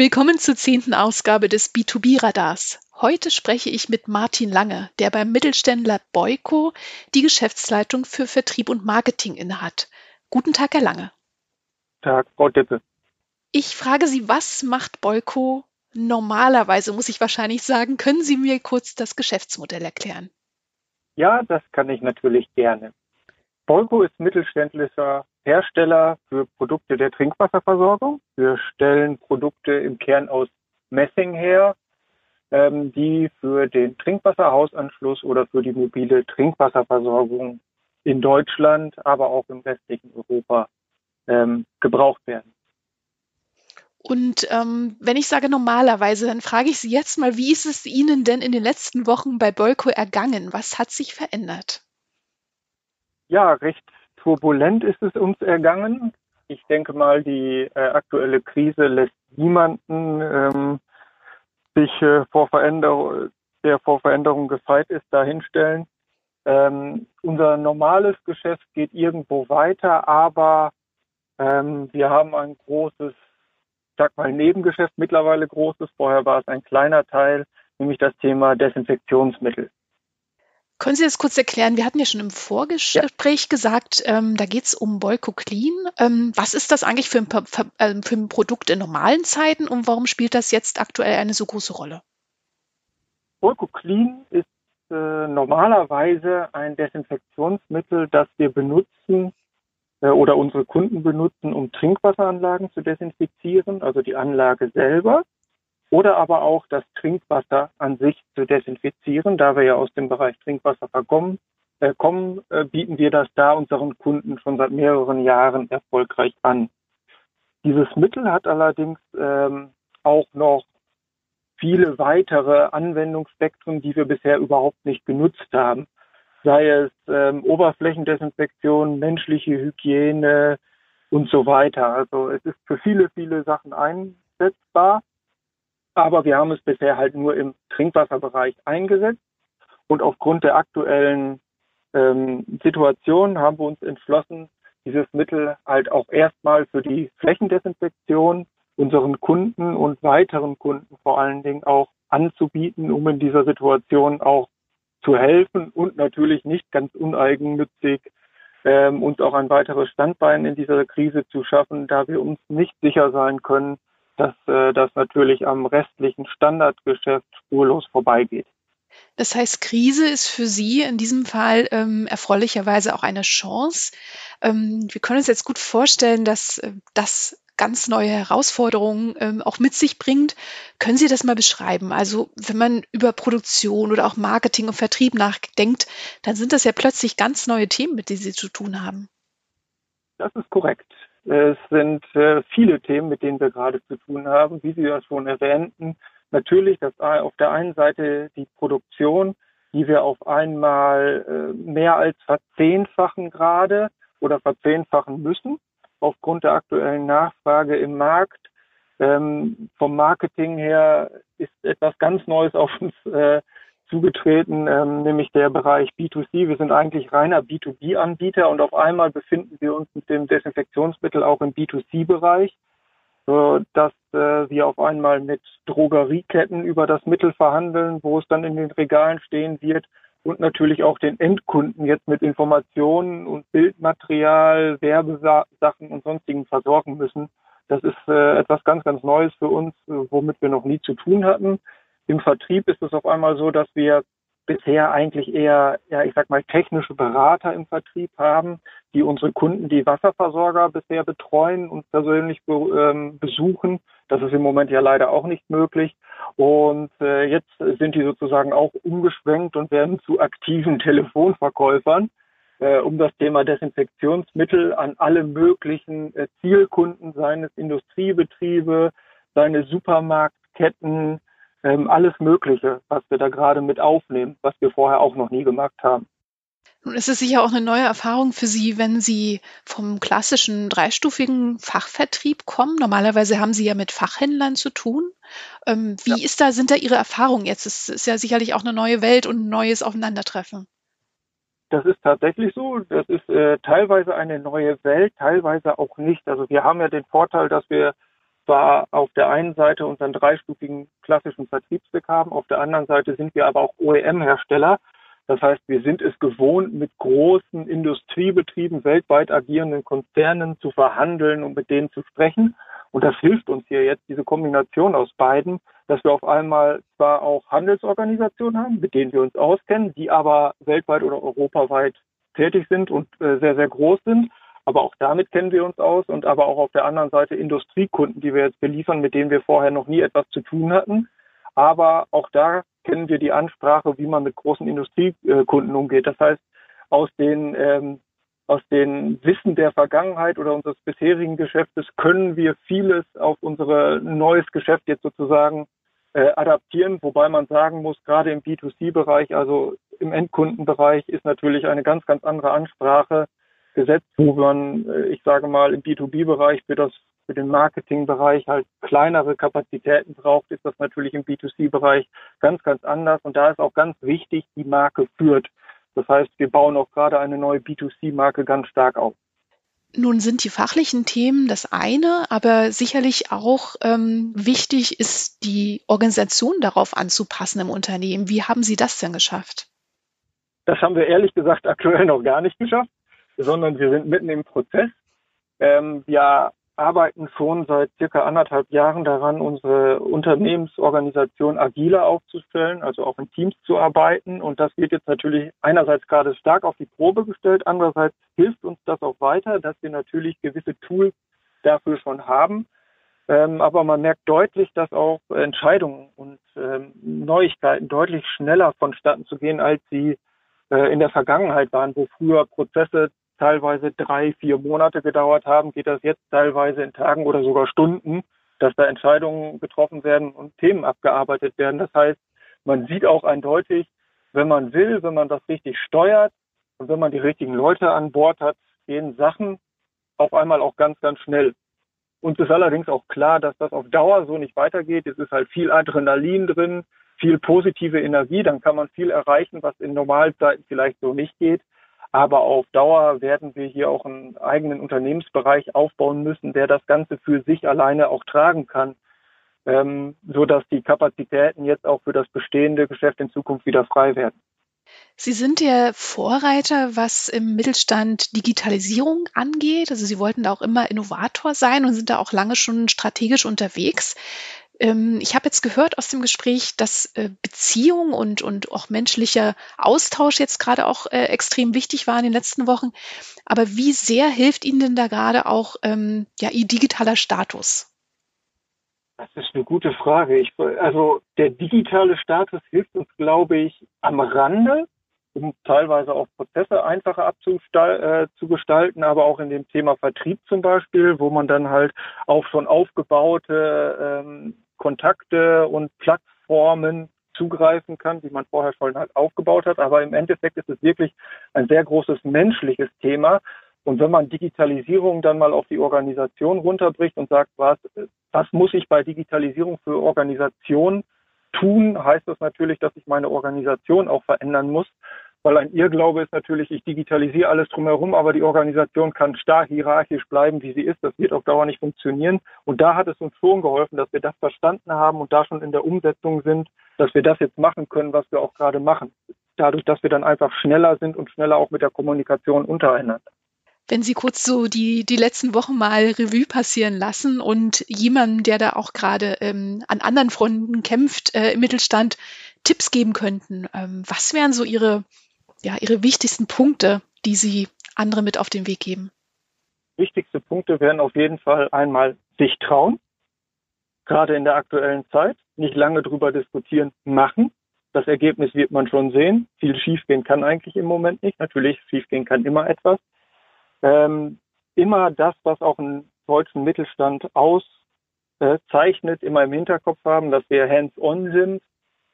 Willkommen zur zehnten Ausgabe des B2B-Radars. Heute spreche ich mit Martin Lange, der beim Mittelständler Boyco die Geschäftsleitung für Vertrieb und Marketing innehat. Guten Tag, Herr Lange. Tag, Frau Dippe. Ich frage Sie, was macht Boyco normalerweise, muss ich wahrscheinlich sagen. Können Sie mir kurz das Geschäftsmodell erklären? Ja, das kann ich natürlich gerne. Boyco ist mittelständischer Hersteller für Produkte der Trinkwasserversorgung. Wir stellen Produkte im Kern aus Messing her, ähm, die für den Trinkwasserhausanschluss oder für die mobile Trinkwasserversorgung in Deutschland, aber auch im restlichen Europa ähm, gebraucht werden. Und ähm, wenn ich sage normalerweise, dann frage ich Sie jetzt mal, wie ist es Ihnen denn in den letzten Wochen bei Bolco ergangen? Was hat sich verändert? Ja, recht turbulent ist es uns ergangen. Ich denke mal, die äh, aktuelle Krise lässt niemanden ähm, sich äh, vor Veränderung, der vor Veränderung gefeit ist, dahinstellen. Ähm, unser normales Geschäft geht irgendwo weiter, aber ähm, wir haben ein großes, sag mal, Nebengeschäft mittlerweile großes. Vorher war es ein kleiner Teil, nämlich das Thema Desinfektionsmittel. Können Sie das kurz erklären? Wir hatten ja schon im Vorgespräch ja. gesagt, ähm, da geht es um Boyco Clean. Ähm, was ist das eigentlich für ein, für, äh, für ein, Produkt in normalen Zeiten und warum spielt das jetzt aktuell eine so große Rolle? Boyco Clean ist äh, normalerweise ein Desinfektionsmittel, das wir benutzen äh, oder unsere Kunden benutzen, um Trinkwasseranlagen zu desinfizieren, also die Anlage selber oder aber auch das Trinkwasser an sich zu desinfizieren. Da wir ja aus dem Bereich Trinkwasser verkommen, äh, kommen, äh, bieten wir das da unseren Kunden schon seit mehreren Jahren erfolgreich an. Dieses Mittel hat allerdings ähm, auch noch viele weitere Anwendungsspektren, die wir bisher überhaupt nicht genutzt haben. Sei es ähm, Oberflächendesinfektion, menschliche Hygiene und so weiter. Also es ist für viele, viele Sachen einsetzbar. Aber wir haben es bisher halt nur im Trinkwasserbereich eingesetzt. Und aufgrund der aktuellen ähm, Situation haben wir uns entschlossen, dieses Mittel halt auch erstmal für die Flächendesinfektion unseren Kunden und weiteren Kunden vor allen Dingen auch anzubieten, um in dieser Situation auch zu helfen und natürlich nicht ganz uneigennützig ähm, uns auch ein weiteres Standbein in dieser Krise zu schaffen, da wir uns nicht sicher sein können, dass äh, das natürlich am restlichen Standardgeschäft spurlos vorbeigeht. Das heißt, Krise ist für Sie in diesem Fall ähm, erfreulicherweise auch eine Chance. Ähm, wir können uns jetzt gut vorstellen, dass äh, das ganz neue Herausforderungen ähm, auch mit sich bringt. Können Sie das mal beschreiben? Also wenn man über Produktion oder auch Marketing und Vertrieb nachdenkt, dann sind das ja plötzlich ganz neue Themen, mit denen Sie zu tun haben. Das ist korrekt. Es sind äh, viele Themen, mit denen wir gerade zu tun haben, wie Sie das schon erwähnten. Natürlich das auf der einen Seite die Produktion, die wir auf einmal äh, mehr als verzehnfachen gerade oder verzehnfachen müssen aufgrund der aktuellen Nachfrage im Markt. Ähm, vom Marketing her ist etwas ganz Neues auf uns äh, zugetreten, ähm, nämlich der Bereich B2C. Wir sind eigentlich reiner B2B-Anbieter und auf einmal befinden wir uns mit dem Desinfektionsmittel auch im B2C-Bereich, so dass äh, wir auf einmal mit Drogerieketten über das Mittel verhandeln, wo es dann in den Regalen stehen wird und natürlich auch den Endkunden jetzt mit Informationen und Bildmaterial, Werbesachen und sonstigen versorgen müssen. Das ist äh, etwas ganz, ganz Neues für uns, äh, womit wir noch nie zu tun hatten. Im Vertrieb ist es auf einmal so, dass wir bisher eigentlich eher, ja, ich sag mal, technische Berater im Vertrieb haben, die unsere Kunden, die Wasserversorger bisher betreuen und persönlich be ähm, besuchen. Das ist im Moment ja leider auch nicht möglich. Und äh, jetzt sind die sozusagen auch umgeschwenkt und werden zu aktiven Telefonverkäufern, äh, um das Thema Desinfektionsmittel an alle möglichen äh, Zielkunden seines Industriebetriebe, seine Supermarktketten, ähm, alles Mögliche, was wir da gerade mit aufnehmen, was wir vorher auch noch nie gemacht haben. Nun ist es sicher auch eine neue Erfahrung für Sie, wenn Sie vom klassischen dreistufigen Fachvertrieb kommen. Normalerweise haben Sie ja mit Fachhändlern zu tun. Ähm, wie ja. ist da, sind da Ihre Erfahrungen jetzt? Es ist ja sicherlich auch eine neue Welt und ein neues Aufeinandertreffen. Das ist tatsächlich so. Das ist äh, teilweise eine neue Welt, teilweise auch nicht. Also wir haben ja den Vorteil, dass wir zwar auf der einen Seite unseren dreistufigen klassischen Vertriebsweg haben, auf der anderen Seite sind wir aber auch OEM-Hersteller. Das heißt, wir sind es gewohnt, mit großen Industriebetrieben, weltweit agierenden Konzernen zu verhandeln und mit denen zu sprechen. Und das hilft uns hier jetzt, diese Kombination aus beiden, dass wir auf einmal zwar auch Handelsorganisationen haben, mit denen wir uns auskennen, die aber weltweit oder europaweit tätig sind und äh, sehr, sehr groß sind. Aber auch damit kennen wir uns aus und aber auch auf der anderen Seite Industriekunden, die wir jetzt beliefern, mit denen wir vorher noch nie etwas zu tun hatten. Aber auch da kennen wir die Ansprache, wie man mit großen Industriekunden umgeht. Das heißt, aus den ähm, aus den Wissen der Vergangenheit oder unseres bisherigen Geschäftes können wir vieles auf unser neues Geschäft jetzt sozusagen äh, adaptieren, wobei man sagen muss, gerade im B2C-Bereich, also im Endkundenbereich, ist natürlich eine ganz, ganz andere Ansprache gesetzt, wo man, äh, ich sage mal, im B2B-Bereich für das für den Marketingbereich halt kleinere Kapazitäten braucht, ist das natürlich im B2C-Bereich ganz, ganz anders. Und da ist auch ganz wichtig, die Marke führt. Das heißt, wir bauen auch gerade eine neue B2C-Marke ganz stark auf. Nun sind die fachlichen Themen das eine, aber sicherlich auch ähm, wichtig ist, die Organisation darauf anzupassen im Unternehmen. Wie haben Sie das denn geschafft? Das haben wir ehrlich gesagt aktuell noch gar nicht geschafft, sondern wir sind mitten im Prozess. Ähm, wir arbeiten schon seit circa anderthalb Jahren daran, unsere Unternehmensorganisation agiler aufzustellen, also auch in Teams zu arbeiten. Und das wird jetzt natürlich einerseits gerade stark auf die Probe gestellt, andererseits hilft uns das auch weiter, dass wir natürlich gewisse Tools dafür schon haben. Ähm, aber man merkt deutlich, dass auch Entscheidungen und ähm, Neuigkeiten deutlich schneller vonstatten zu gehen, als sie äh, in der Vergangenheit waren, wo früher Prozesse teilweise drei, vier Monate gedauert haben, geht das jetzt teilweise in Tagen oder sogar Stunden, dass da Entscheidungen getroffen werden und Themen abgearbeitet werden. Das heißt, man sieht auch eindeutig, wenn man will, wenn man das richtig steuert und wenn man die richtigen Leute an Bord hat, gehen Sachen auf einmal auch ganz, ganz schnell. Uns ist allerdings auch klar, dass das auf Dauer so nicht weitergeht. Es ist halt viel Adrenalin drin, viel positive Energie, dann kann man viel erreichen, was in Normalzeiten vielleicht so nicht geht. Aber auf Dauer werden wir hier auch einen eigenen Unternehmensbereich aufbauen müssen, der das Ganze für sich alleine auch tragen kann, ähm, so dass die Kapazitäten jetzt auch für das bestehende Geschäft in Zukunft wieder frei werden. Sie sind der Vorreiter, was im Mittelstand Digitalisierung angeht. Also Sie wollten da auch immer Innovator sein und sind da auch lange schon strategisch unterwegs. Ähm, ich habe jetzt gehört aus dem Gespräch, dass äh, Beziehung und, und auch menschlicher Austausch jetzt gerade auch äh, extrem wichtig war in den letzten Wochen. Aber wie sehr hilft Ihnen denn da gerade auch ähm, ja, Ihr digitaler Status? Das ist eine gute Frage. Ich, also der digitale Status hilft uns, glaube ich, am Rande, um teilweise auch Prozesse einfacher abzugestalten, äh, aber auch in dem Thema Vertrieb zum Beispiel, wo man dann halt auch schon aufgebaute ähm, Kontakte und Plattformen zugreifen kann, die man vorher schon halt aufgebaut hat. Aber im Endeffekt ist es wirklich ein sehr großes menschliches Thema. Und wenn man Digitalisierung dann mal auf die Organisation runterbricht und sagt, was, was muss ich bei Digitalisierung für Organisation tun, heißt das natürlich, dass ich meine Organisation auch verändern muss. Weil ein Irrglaube ist natürlich, ich digitalisiere alles drumherum, aber die Organisation kann stark hierarchisch bleiben, wie sie ist. Das wird auf Dauer nicht funktionieren. Und da hat es uns schon geholfen, dass wir das verstanden haben und da schon in der Umsetzung sind, dass wir das jetzt machen können, was wir auch gerade machen. Dadurch, dass wir dann einfach schneller sind und schneller auch mit der Kommunikation untereinander. Wenn Sie kurz so die, die letzten Wochen mal Revue passieren lassen und jemandem, der da auch gerade ähm, an anderen Fronten kämpft äh, im Mittelstand, Tipps geben könnten, ähm, was wären so Ihre ja, Ihre wichtigsten Punkte, die Sie andere mit auf den Weg geben? Wichtigste Punkte wären auf jeden Fall einmal sich trauen, gerade in der aktuellen Zeit, nicht lange drüber diskutieren, machen. Das Ergebnis wird man schon sehen. Viel schiefgehen kann eigentlich im Moment nicht. Natürlich, schiefgehen kann immer etwas. Ähm, immer das, was auch einen deutschen Mittelstand auszeichnet, immer im Hinterkopf haben, dass wir hands-on sind,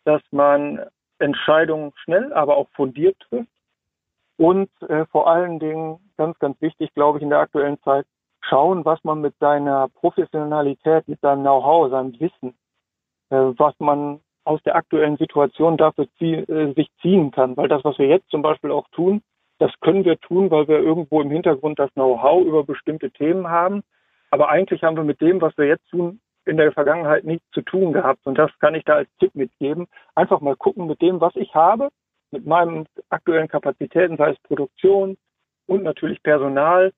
dass man Entscheidungen schnell, aber auch fundiert trifft. Und äh, vor allen Dingen, ganz, ganz wichtig, glaube ich, in der aktuellen Zeit, schauen, was man mit seiner Professionalität, mit seinem Know-how, seinem Wissen, äh, was man aus der aktuellen Situation dafür zie äh, sich ziehen kann. Weil das, was wir jetzt zum Beispiel auch tun, das können wir tun, weil wir irgendwo im Hintergrund das Know-how über bestimmte Themen haben. Aber eigentlich haben wir mit dem, was wir jetzt tun, in der Vergangenheit nichts zu tun gehabt. Und das kann ich da als Tipp mitgeben. Einfach mal gucken mit dem, was ich habe, mit meinen aktuellen Kapazitäten, sei es Produktion und natürlich Personal,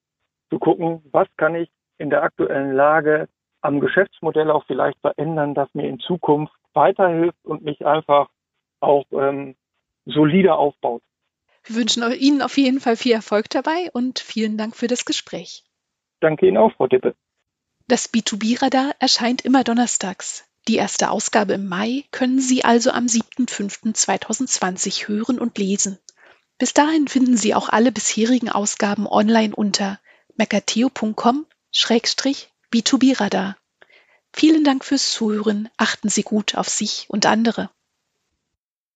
zu gucken, was kann ich in der aktuellen Lage am Geschäftsmodell auch vielleicht verändern, das mir in Zukunft weiterhilft und mich einfach auch ähm, solider aufbaut. Wir wünschen Ihnen auf jeden Fall viel Erfolg dabei und vielen Dank für das Gespräch. Danke Ihnen auch, Frau Dippe. Das B2B-Radar erscheint immer donnerstags. Die erste Ausgabe im Mai können Sie also am 7.5.2020 hören und lesen. Bis dahin finden Sie auch alle bisherigen Ausgaben online unter mercateo.com-b2b-radar. Vielen Dank fürs Zuhören. Achten Sie gut auf sich und andere.